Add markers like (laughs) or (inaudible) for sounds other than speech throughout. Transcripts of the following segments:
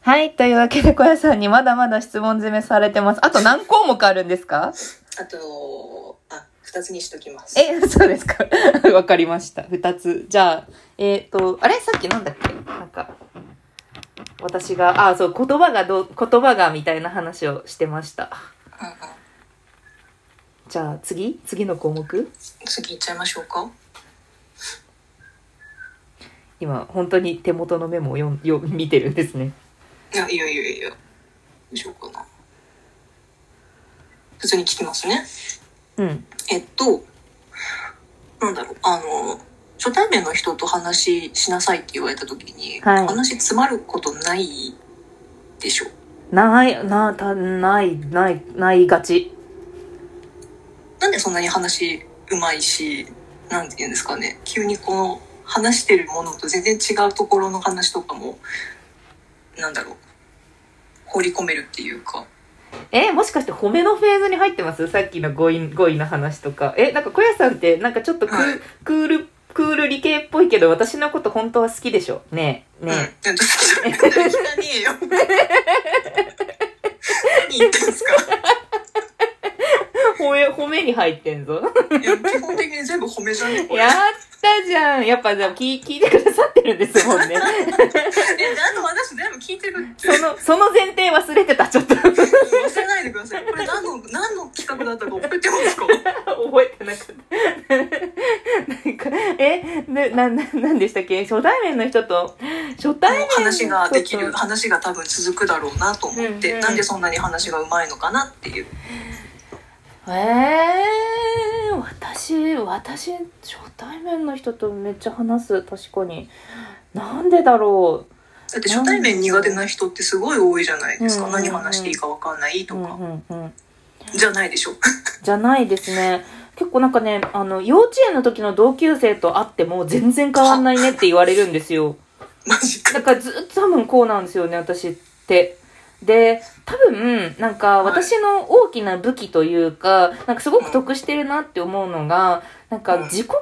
はい。というわけで、小屋さんにまだまだ質問攻めされてます。あと何項目あるんですか？あと、あ、二つにしときます。え、そうですか (laughs) わかりました。二つ。じゃあ、えっ、と、あれ？さっきなんだっけ？なんか、私が、あ、そう、言葉がどう、言葉がみたいな話をしてました。うんうんじゃあ、次？次の項目？次行っちゃいましょうか。今、本当に手元のメモをよんよ見てるんですね。いや、いやいやいや。どうしようかな。普通に聞きますね。うん。えっと、なんだろう、あの、初対面の人と話しなさいって言われた時に、はい話詰まることないでしょ？ない、な、た、ない、ない、ないがち。なんでそんなに話うまいし、なんて言うんですかね、急にこの話してるものと全然違うところの話とかも、なんだろう、放り込めるっていうか。え、もしかして褒めのフェーズに入ってます？さっきの語彙、語彙の話とか。え、なんか小屋さんって、なんかちょっとク,、はいクール、クール理系っぽいけど、私のこと本当は好きでしょ？ねえ、ねうん。ちょっと聞かねえよ。何言ってんすか？え。(laughs) 褒め、褒めに入ってんぞ。いや、基本的に全部褒めじゃねこれ。やったじゃん。やっぱじゃあ聞聞いてくださってるんですもんね。(laughs) え、あと私全部聞いてるって。その、その前提忘れてた、ちょっと。覚忘れないでください。これ何の、何の企画だったか覚えてますか？えてなかった。なんか、え、な、な、ななんでしたっけ？初対面の人と、初対面の人と話ができる、話が多分続くだろうなと思って、うんうんなんでそんなに話がうまいのかなっていう。ええー、私、私、初対面の人とめっちゃ話す、確かに。なんでだろだって初対面苦手な人ってすごい多いじゃないですか。うんうんうん何話していいか分かんないとう。うんか。うんうん。じゃないでしょ。(laughs) じゃないですね。結構なんかね、あの、幼稚園の時の同級生と会っても全然変わんないねって言われるんですよ。(laughs) マジか。だからずっと多分こうなんですよね、私って。で、多分、なんかはい私の大きな武器というか、なんかすごく得してるなって思うのが、なんかうん自己肯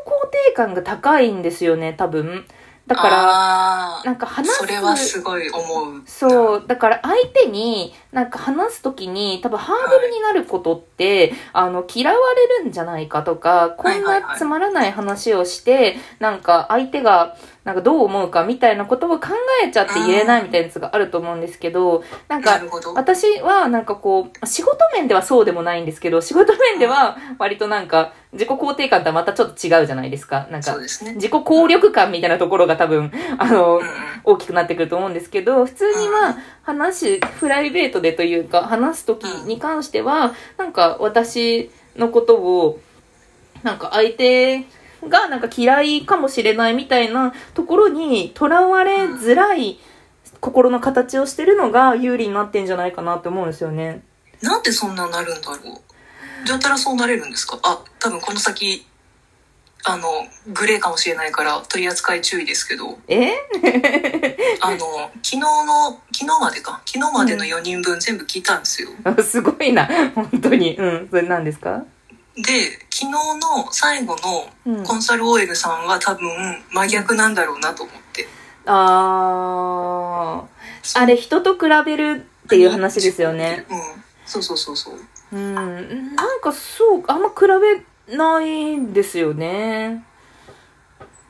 定感が高いんですよね、多分。だから、なんか話す。それはすごい思う。そう。だから相手に、なんか話すときに、多分ハードルになることって、あの、嫌われるんじゃないかとか、こんはいはいはないつまらない話をして、なんか相手が、なんかどう思うかみたいなことを考えちゃって言えないみたいなやつがあると思うんですけど、なんか。私はなんかこう、仕事面ではそうでもないんですけど、仕事面では割となんか、自己肯定感とはまたちょっと違うじゃないですか。なんか。自己効力感みたいなところが多分、あの、大きくなってくると思うんですけど、普通にまあ、話、プライベートでというか、話すときに関しては、なんか私のことを、なんか相手がなんか嫌いかもしれないみたいなところにとらわれづらい心の形をしてるのが有利になってんじゃないかなって思うんですよね。なんでそんななるんだろう。どうやったらそうなれるんですか？あ、多分この先、あの、グレーかもしれないから取り扱い注意ですけど、え？(laughs) あの、昨日の、昨日までか、昨日までの4人分全部聞いたんですよ。(laughs) すごいな。本当に。うん。それ何ですか？で、昨日の最後うんのコンサル OL さんは多分真逆なんだろうなと思って。あー。あれ、人と比べるっていう話ですよね。うん。そうそうそうそう。うん。なんかそう、あんま比べないんですよね。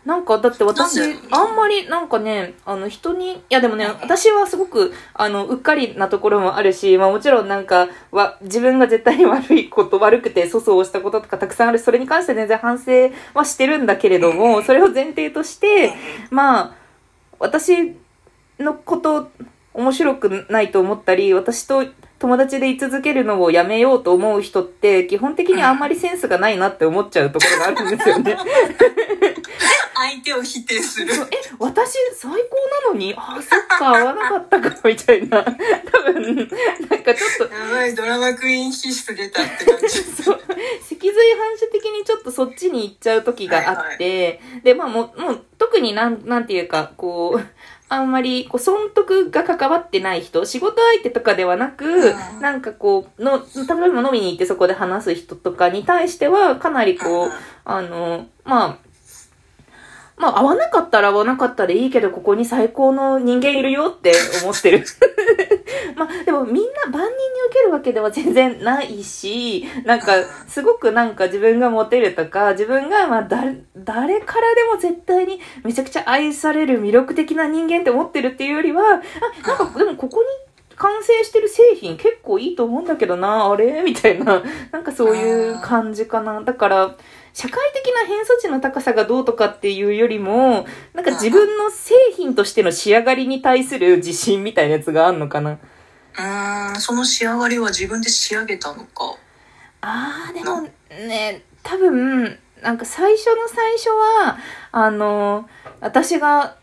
なんか、だって私あんまりなんかね、あの人に、いやでもね、私はすごく、あの、うっかりなところもあるし、まあもちろんなんか、は、自分が絶対に悪いこと、悪くて粗相をしたこととかたくさんあるし、それに関して全然反省はしてるんだけれども、それを前提として、まあ、私のこと面白くないと思ったり、私と友達で居続けるのをやめようと思う人って、基本的にあんまりセンスがないなって思っちゃうところがあるんですよね。相手を否定する。え、私最高なのに、あ、そっか、合わなかったか、みたいな。多分、なんかちょっと、やばい、ドラマクイーン気質出たって感じ。(laughs) そう、脊髄反射的にちょっとそっちに行っちゃう時があって、で、まあもう、もう、特になん、なんていうか、こう、あんまり、こう、損得が関わってない人、仕事相手とかではなく、うんなんかこう、の、例えば飲みに行ってそこで話す人とかに対しては、かなりこう、あの、まあ、まあ、合わなかったら合わなかったでいいけど、ここに最高の人間いるよって思ってる。まあ、でもみんな万人に受けるわけでは全然ないし、なんか、すごくなんか自分がモテるとか、自分がまあ、誰、からでも絶対にめちゃくちゃ愛される魅力的な人間って思ってるっていうよりは、あ、なんか、でもここに完成してる製品結構いいと思うんだけどな、あれ？みたいな、なんかそういう感じかな。だから、社会的な偏差値の高さがどうとかっていうよりも、なんか自分の製品としての仕上がりに対する自信みたいなやつがあんのかな。うーん、その仕上がりは自分で仕上げたのか。あー、でもね、多分、なんか最初の最初は、あの、私が、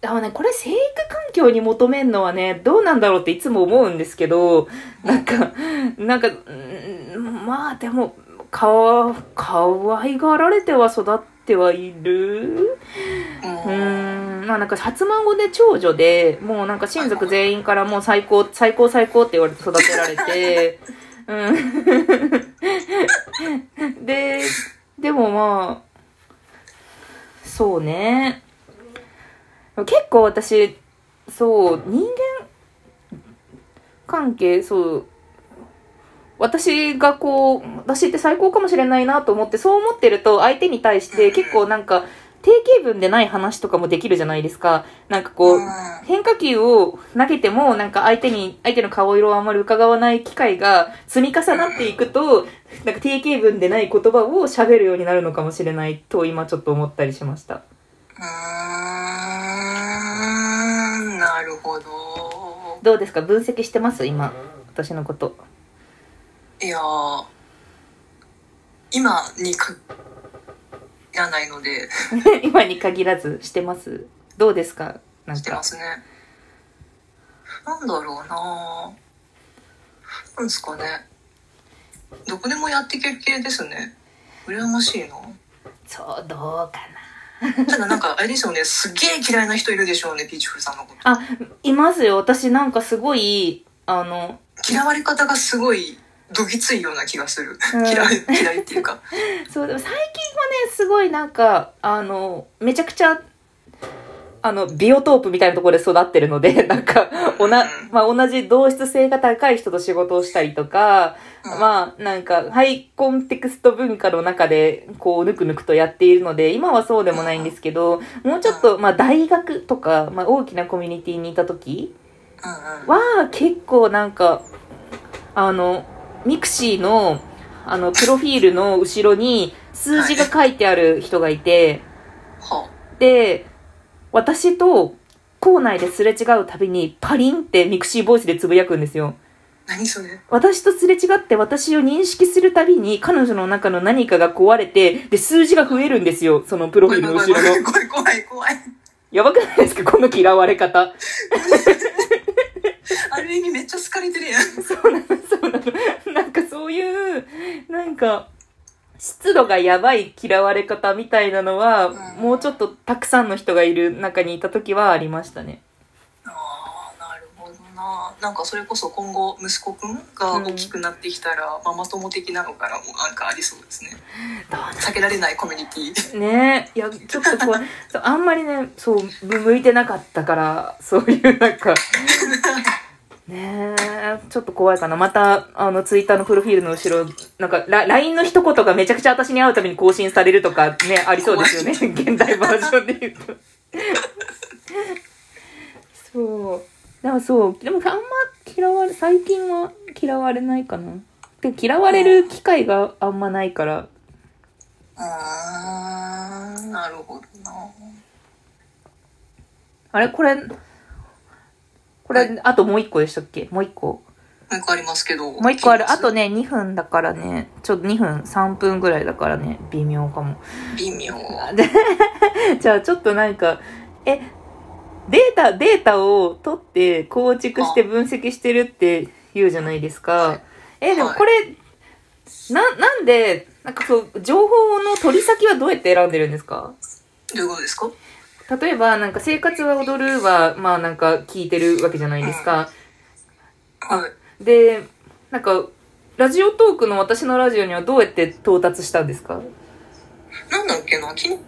あのね、これ生育環境に求めるのはね、どうなんだろうっていつも思うんですけど、なんか、なんか、うんまあでも、かわ、かわいがられては育ってはいる？う。うんん、まあなんか初孫で長女で、もうなんか親族全員からもう最高、最高最高って言われて育てられて、(laughs) うん。で、でもまあ、そうね。結構私、そう、人間関係、そう、私がこう、私って最高かもしれないなと思って、そう思ってると相手に対して結構なんか、定型文でない話とかもできるじゃないですか。なんかこう、変化球を投げても、なんか相手に、相手の顔色をあんまり伺わない機会が積み重なっていくと、なんか定型文でない言葉を喋るようになるのかもしれないと今ちょっと思ったりしました。うーん、なるほど。どうですか？分析してます？今、私のこと。いやー、今にか、いらないので、(laughs) 今に限らずしてます？どうですか？なんか。してますね。なんだろうななんですかね。どこでもやっていける系ですね。羨ましいな。そう、どうか (laughs) ただなんか、あれですよね、すっげえ嫌いな人いるでしょうね、ピーチフルさんのこと。な。あ、いますよ。私なんかすごい、あの、嫌われ方がすごい、どぎついような気がする。うん嫌い、嫌いっていうか。(laughs) そう、でも最近はね、すごいなんか、あの、めちゃくちゃ、あの、ビオトープみたいなところで育ってるので、(laughs) なんか、おな、まあ、同じ同質性が高い人と仕事をしたりとか、うんまあ、なんか、ハイコンテクスト文化の中で、こう、ぬくぬくとやっているので、今はそうでもないんですけど、もうちょっと、まあ、大学とか、まあ、大きなコミュニティにいた時。は、結構なんか、あの、 mixi の、あの、プロフィールの後ろに数字が書いてある人がいて、はで、私と校内ですれ違うたびにパリンって mixi ボイスでつぶやくんですよ。何それ？私とすれ違って私を認識するたびに彼女の中の何かが壊れて、で、数字が増えるんですよ。そのプロフィールの後ろの。怖い怖い怖い。やばくないですか？この嫌われ方。(laughs) ある意味めっちゃ好かれてるやん。そうなの、そうなの。なんかそういう、なんか、湿度がやばい嫌われ方みたいなのは、うんもうちょっとたくさんの人がいる中にいた時はありましたね。ああ、なるほどな。なんかそれこそ今後息子くんが大きくなってきたら、ママ友的なのからもなんかありそうですね。どう避けられないコミュニティ。ねえ、いや、ちょっと怖い。そうあんまりね、そう、む向いてなかったから、そういうなんか、(laughs) ねえ、ちょっと怖いかな。また、あの、ツイッターのプロフィールの後ろ、なんか、ラ LINE の一言がめちゃくちゃ私に会うために更新されるとかね、ありそうですよね。現代バージョンで言うと。そう。でもそう、でもあんま嫌われ、最近は嫌われないかな。で嫌われる機会があんまないから、あー、なるほどな。あれ？これ、これ、はいあともう一個でしたっけ？もう一個。もう一個ありますけど。もう一個ある。あと。ね、2分だからね、ちょっと2分、3分ぐらいだからね、微妙かも。微妙。(laughs) で、じゃあちょっとなんか、え、データ、データを取って構築して分析してるって言うじゃないですか。え、でもこれ、な、なんで、なんかそう、情報の取り先はどうやって選んでるんですか？どういうことですか？例えば、なんか、生活は踊るは、まあなんか聞いてるわけじゃないですか。はい。で、なんか、ラジオトークの私のラジオにはどうやって到達したんですか？なんだっけな、昨日を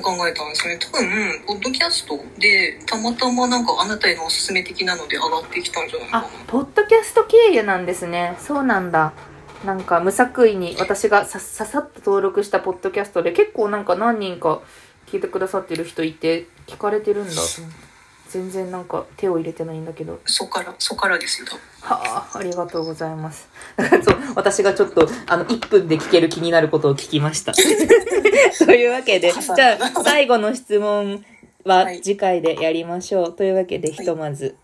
考えたんですよね。多分、ポッドキャストで、たまたまなんかあなたへのおすすめ的なので上がってきたんじゃないかあな。、ポッドキャスト経由なんですね。そうなんだ。なんか無作為に私がさささっと登録したポッドキャストで結構なんか何人か聞いてくださってる人いて聞かれてるんだ。と思って全然なんか手を入れてないんだけど。そこから、そこからですよ。はあありがとうございます。(laughs) そう私がちょっとあの1分で聞ける気になることを聞きました。(laughs) というわけで。じゃあ最後の質問ははい。次回でやりましょう、というわけでひとまず